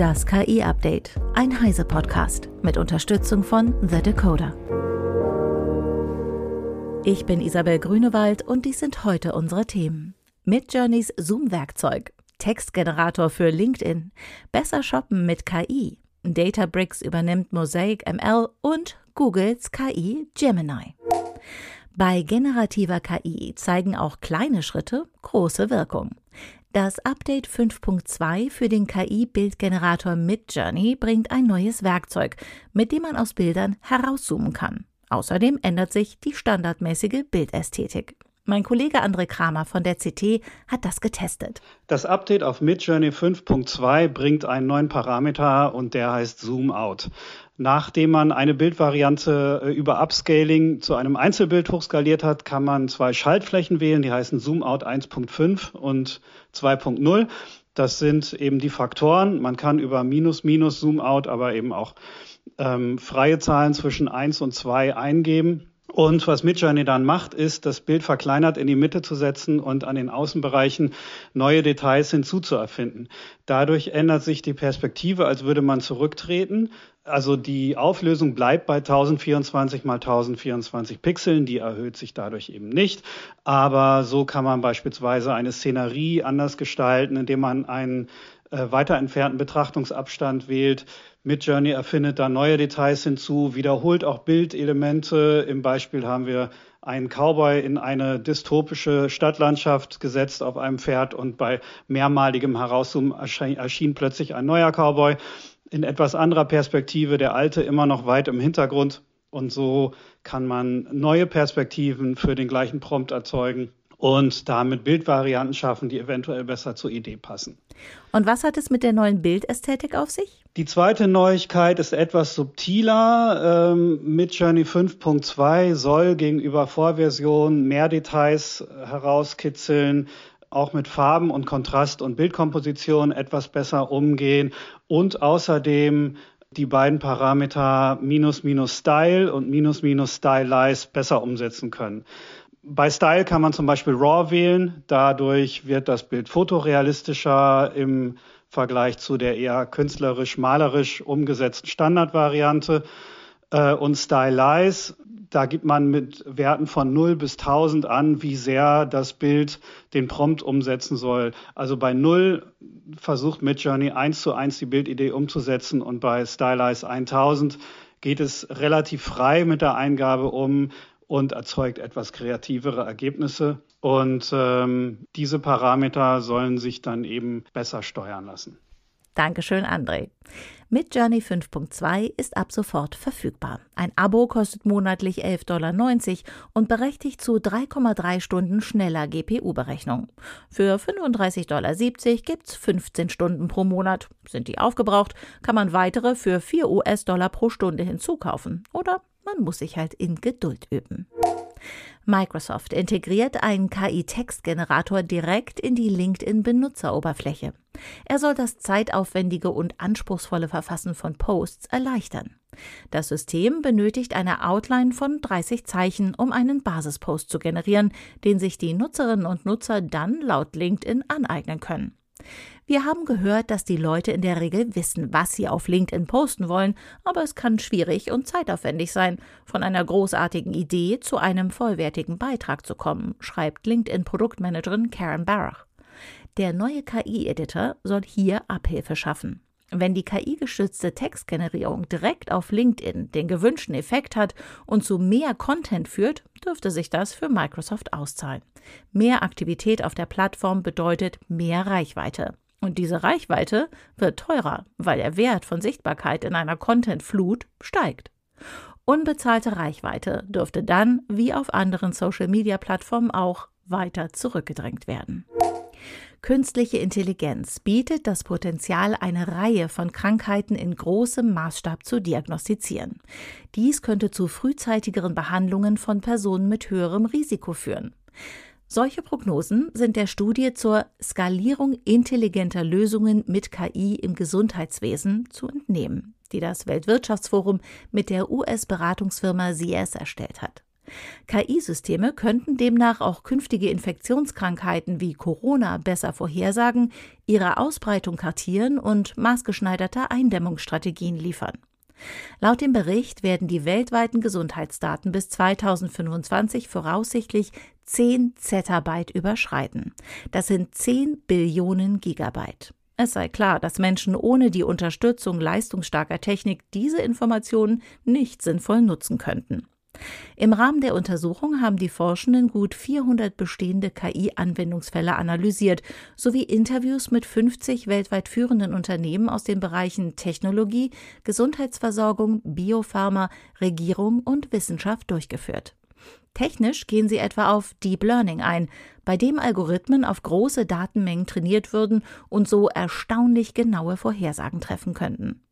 Das KI-Update, ein Heise-Podcast mit Unterstützung von The Decoder. Ich bin Isabel Grünewald und dies sind heute unsere Themen. Midjourneys Zoom-Werkzeug, Textgenerator für LinkedIn, besser shoppen mit KI, Databricks übernimmt Mosaic ML und Googles KI Gemini. Bei generativer KI zeigen auch kleine Schritte große Wirkung. Das Update 5.2 für den KI-Bildgenerator Midjourney bringt ein neues Werkzeug, mit dem man aus Bildern herauszoomen kann. Außerdem ändert sich die standardmäßige Bildästhetik. Mein Kollege André Kramer von der CT hat das getestet. Das Update auf Midjourney 5.2 bringt einen neuen Parameter und der heißt Zoom Out. Nachdem man eine Bildvariante äh, über Upscaling zu einem Einzelbild hochskaliert hat, kann man zwei Schaltflächen wählen, die heißen Zoom Out 1.5 und 2.0. Das sind eben die Faktoren. Man kann über Minus, Minus Zoom Out, aber eben auch ähm, freie Zahlen zwischen 1 und 2 eingeben. Und was Midjourney dann macht, ist, das Bild verkleinert in die Mitte zu setzen und an den Außenbereichen neue Details hinzuzuerfinden. Dadurch ändert sich die Perspektive, als würde man zurücktreten. Also die Auflösung bleibt bei 1024 mal 1024 Pixeln, die erhöht sich dadurch eben nicht. Aber so kann man beispielsweise eine Szenerie anders gestalten, indem man einen äh, weiter entfernten Betrachtungsabstand wählt. Midjourney erfindet da neue Details hinzu, wiederholt auch Bildelemente. Im Beispiel haben wir einen Cowboy in eine dystopische Stadtlandschaft gesetzt auf einem Pferd und bei mehrmaligem Herauszoomen erschien, erschien plötzlich ein neuer Cowboy in etwas anderer Perspektive, der alte immer noch weit im Hintergrund. Und so kann man neue Perspektiven für den gleichen Prompt erzeugen und damit Bildvarianten schaffen, die eventuell besser zur Idee passen. Und was hat es mit der neuen Bildästhetik auf sich? Die zweite Neuigkeit ist etwas subtiler. Ähm, Midjourney 5.2 soll gegenüber Vorversion mehr Details herauskitzeln, auch mit Farben und Kontrast und Bildkomposition etwas besser umgehen und außerdem die beiden Parameter minus minus Style und minus minus Stylize besser umsetzen können. Bei Style kann man zum Beispiel RAW wählen. Dadurch wird das Bild fotorealistischer im Vergleich zu der eher künstlerisch-malerisch umgesetzten Standardvariante. Äh, und Stylize, da gibt man mit Werten von 0 bis 1000 an, wie sehr das Bild den Prompt umsetzen soll. Also bei 0 versucht Midjourney eins zu eins die Bildidee umzusetzen und bei Stylize 1000 geht es relativ frei mit der Eingabe um und erzeugt etwas kreativere Ergebnisse. Und ähm, diese Parameter sollen sich dann eben besser steuern lassen. Dankeschön, André. Midjourney 5.2 ist ab sofort verfügbar. Ein Abo kostet monatlich 11,90 Dollar und berechtigt zu 3,3 Stunden schneller GPU-Berechnung. Für 35,70 Dollar gibt's 15 Stunden pro Monat. Sind die aufgebraucht, kann man weitere für 4 US-Dollar pro Stunde hinzukaufen. Oder man muss sich halt in Geduld üben. Microsoft integriert einen KI-Textgenerator direkt in die LinkedIn-Benutzeroberfläche. Er soll das zeitaufwendige und anspruchsvolle Verfassen von Posts erleichtern. Das System benötigt eine Outline von 30 Zeichen, um einen Basispost zu generieren, den sich die Nutzerinnen und Nutzer dann laut LinkedIn aneignen können. Wir haben gehört, dass die Leute in der Regel wissen, was sie auf LinkedIn posten wollen, aber es kann schwierig und zeitaufwendig sein, von einer großartigen Idee zu einem vollwertigen Beitrag zu kommen, schreibt LinkedIn-Produktmanagerin Karen Barach. Der neue KI-Editor soll hier Abhilfe schaffen. Wenn die KI-gestützte Textgenerierung direkt auf LinkedIn den gewünschten Effekt hat und zu mehr Content führt, dürfte sich das für Microsoft auszahlen. Mehr Aktivität auf der Plattform bedeutet mehr Reichweite. Und diese Reichweite wird teurer, weil der Wert von Sichtbarkeit in einer Content-Flut steigt. Unbezahlte Reichweite dürfte dann, wie auf anderen Social-Media-Plattformen auch, weiter zurückgedrängt werden. Künstliche Intelligenz bietet das Potenzial, eine Reihe von Krankheiten in großem Maßstab zu diagnostizieren. Dies könnte zu frühzeitigeren Behandlungen von Personen mit höherem Risiko führen. Solche Prognosen sind der Studie zur Skalierung intelligenter Lösungen mit KI im Gesundheitswesen zu entnehmen, die das Weltwirtschaftsforum mit der US-Beratungsfirma CS erstellt hat. KI-Systeme könnten demnach auch künftige Infektionskrankheiten wie Corona besser vorhersagen, ihre Ausbreitung kartieren und maßgeschneiderte Eindämmungsstrategien liefern. Laut dem Bericht werden die weltweiten Gesundheitsdaten bis 2025 voraussichtlich 10 Zettabyte überschreiten. Das sind 10 Billionen Gigabyte. Es sei klar, dass Menschen ohne die Unterstützung leistungsstarker Technik diese Informationen nicht sinnvoll nutzen könnten. Im Rahmen der Untersuchung haben die Forschenden gut 400 bestehende KI-Anwendungsfälle analysiert sowie Interviews mit 50 weltweit führenden Unternehmen aus den Bereichen Technologie, Gesundheitsversorgung, Biopharma, Regierung und Wissenschaft durchgeführt. Technisch gehen sie etwa auf Deep Learning ein, bei dem Algorithmen auf große Datenmengen trainiert würden und so erstaunlich genaue Vorhersagen treffen könnten.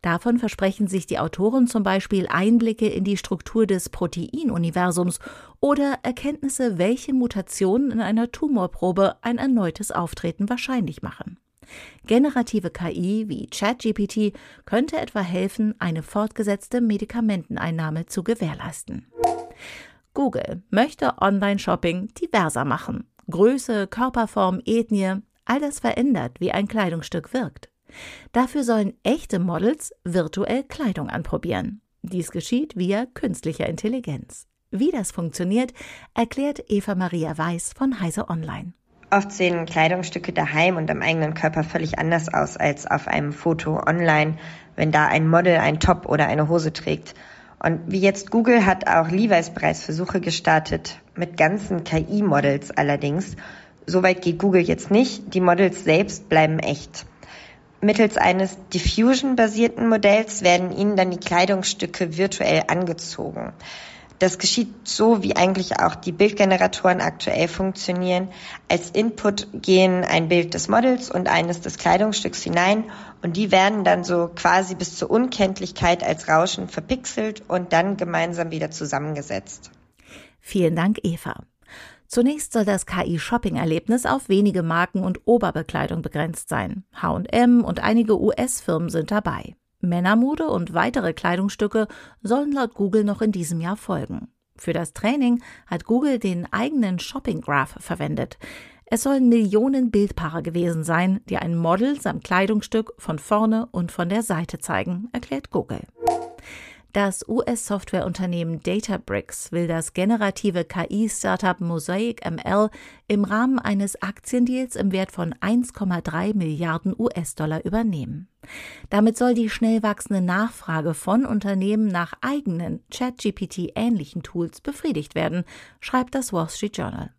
Davon versprechen sich die Autoren zum Beispiel Einblicke in die Struktur des Proteinuniversums oder Erkenntnisse, welche Mutationen in einer Tumorprobe ein erneutes Auftreten wahrscheinlich machen. Generative KI wie ChatGPT könnte etwa helfen, eine fortgesetzte Medikamenteneinnahme zu gewährleisten. Google möchte Online-Shopping diverser machen. Größe, Körperform, Ethnie, all das verändert, wie ein Kleidungsstück wirkt. Dafür sollen echte Models virtuell Kleidung anprobieren. Dies geschieht via künstlicher Intelligenz. Wie das funktioniert, erklärt Eva Maria Weiß von Heise Online. Oft sehen Kleidungsstücke daheim und am eigenen Körper völlig anders aus als auf einem Foto online, wenn da ein Model ein Top oder eine Hose trägt. Und wie jetzt Google hat auch Levi's bereits Versuche gestartet, mit ganzen KI-Models allerdings. Soweit geht Google jetzt nicht. Die Models selbst bleiben echt. Mittels eines Diffusion-basierten Modells werden ihnen dann die Kleidungsstücke virtuell angezogen. Das geschieht so, wie eigentlich auch die Bildgeneratoren aktuell funktionieren. Als Input gehen ein Bild des Models und eines des Kleidungsstücks hinein und die werden dann so quasi bis zur Unkenntlichkeit als Rauschen verpixelt und dann gemeinsam wieder zusammengesetzt. Vielen Dank, Eva. Zunächst soll das KI-Shopping-Erlebnis auf wenige Marken und Oberbekleidung begrenzt sein. HM und einige US-Firmen sind dabei. Männermode und weitere Kleidungsstücke sollen laut Google noch in diesem Jahr folgen. Für das Training hat Google den eigenen Shopping Graph verwendet. Es sollen Millionen Bildpaare gewesen sein, die ein Model samt Kleidungsstück von vorne und von der Seite zeigen, erklärt Google. Das US-Softwareunternehmen Databricks will das generative KI-Startup Mosaic ML im Rahmen eines Aktiendeals im Wert von 1,3 Milliarden US-Dollar übernehmen. Damit soll die schnell wachsende Nachfrage von Unternehmen nach eigenen ChatGPT-ähnlichen Tools befriedigt werden, schreibt das Wall Street Journal.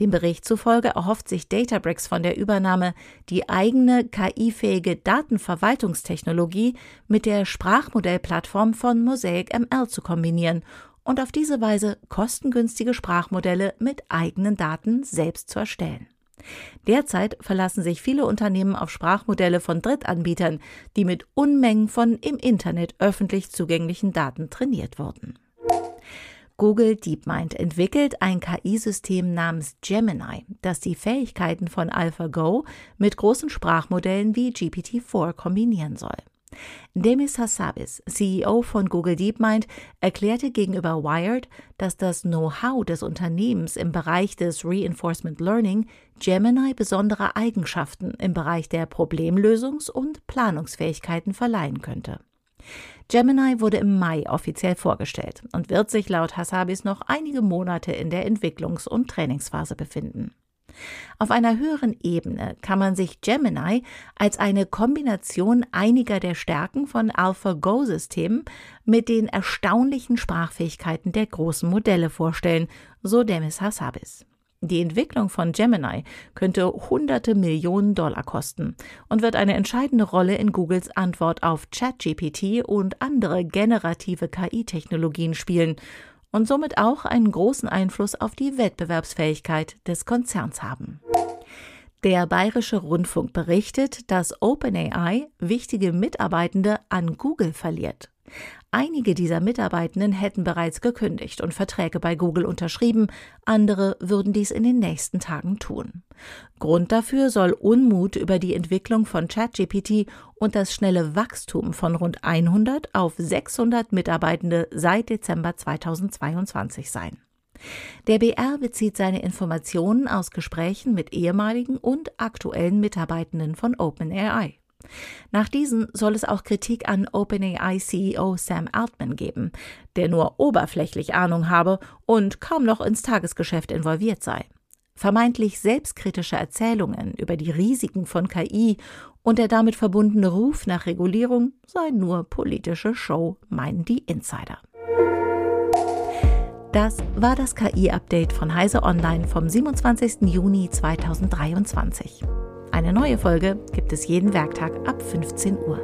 Dem Bericht zufolge erhofft sich Databricks von der Übernahme, die eigene KI-fähige Datenverwaltungstechnologie mit der Sprachmodellplattform von Mosaic ML zu kombinieren und auf diese Weise kostengünstige Sprachmodelle mit eigenen Daten selbst zu erstellen. Derzeit verlassen sich viele Unternehmen auf Sprachmodelle von Drittanbietern, die mit Unmengen von im Internet öffentlich zugänglichen Daten trainiert wurden. Google DeepMind entwickelt ein KI-System namens Gemini, das die Fähigkeiten von AlphaGo mit großen Sprachmodellen wie GPT-4 kombinieren soll. Demis Hassabis, CEO von Google DeepMind, erklärte gegenüber Wired, dass das Know-how des Unternehmens im Bereich des Reinforcement Learning Gemini besondere Eigenschaften im Bereich der Problemlösungs- und Planungsfähigkeiten verleihen könnte. Gemini wurde im Mai offiziell vorgestellt und wird sich laut Hassabis noch einige Monate in der Entwicklungs- und Trainingsphase befinden. Auf einer höheren Ebene kann man sich Gemini als eine Kombination einiger der Stärken von AlphaGo-Systemen mit den erstaunlichen Sprachfähigkeiten der großen Modelle vorstellen, so Demis Hassabis. Die Entwicklung von Gemini könnte hunderte Millionen Dollar kosten und wird eine entscheidende Rolle in Googles Antwort auf ChatGPT und andere generative KI-Technologien spielen und somit auch einen großen Einfluss auf die Wettbewerbsfähigkeit des Konzerns haben. Der Bayerische Rundfunk berichtet, dass OpenAI wichtige Mitarbeitende an Google verliert. Einige dieser Mitarbeitenden hätten bereits gekündigt und Verträge bei Google unterschrieben, andere würden dies in den nächsten Tagen tun. Grund dafür soll Unmut über die Entwicklung von ChatGPT und das schnelle Wachstum von rund 100 auf 600 Mitarbeitende seit Dezember 2022 sein. Der BR bezieht seine Informationen aus Gesprächen mit ehemaligen und aktuellen Mitarbeitenden von OpenAI. Nach diesen soll es auch Kritik an OpenAI-CEO Sam Altman geben, der nur oberflächlich Ahnung habe und kaum noch ins Tagesgeschäft involviert sei. Vermeintlich selbstkritische Erzählungen über die Risiken von KI und der damit verbundene Ruf nach Regulierung sei nur politische Show, meinen die Insider. Das war das KI-Update von Heise Online vom 27. Juni 2023. Eine neue Folge gibt es jeden Werktag ab 15 Uhr.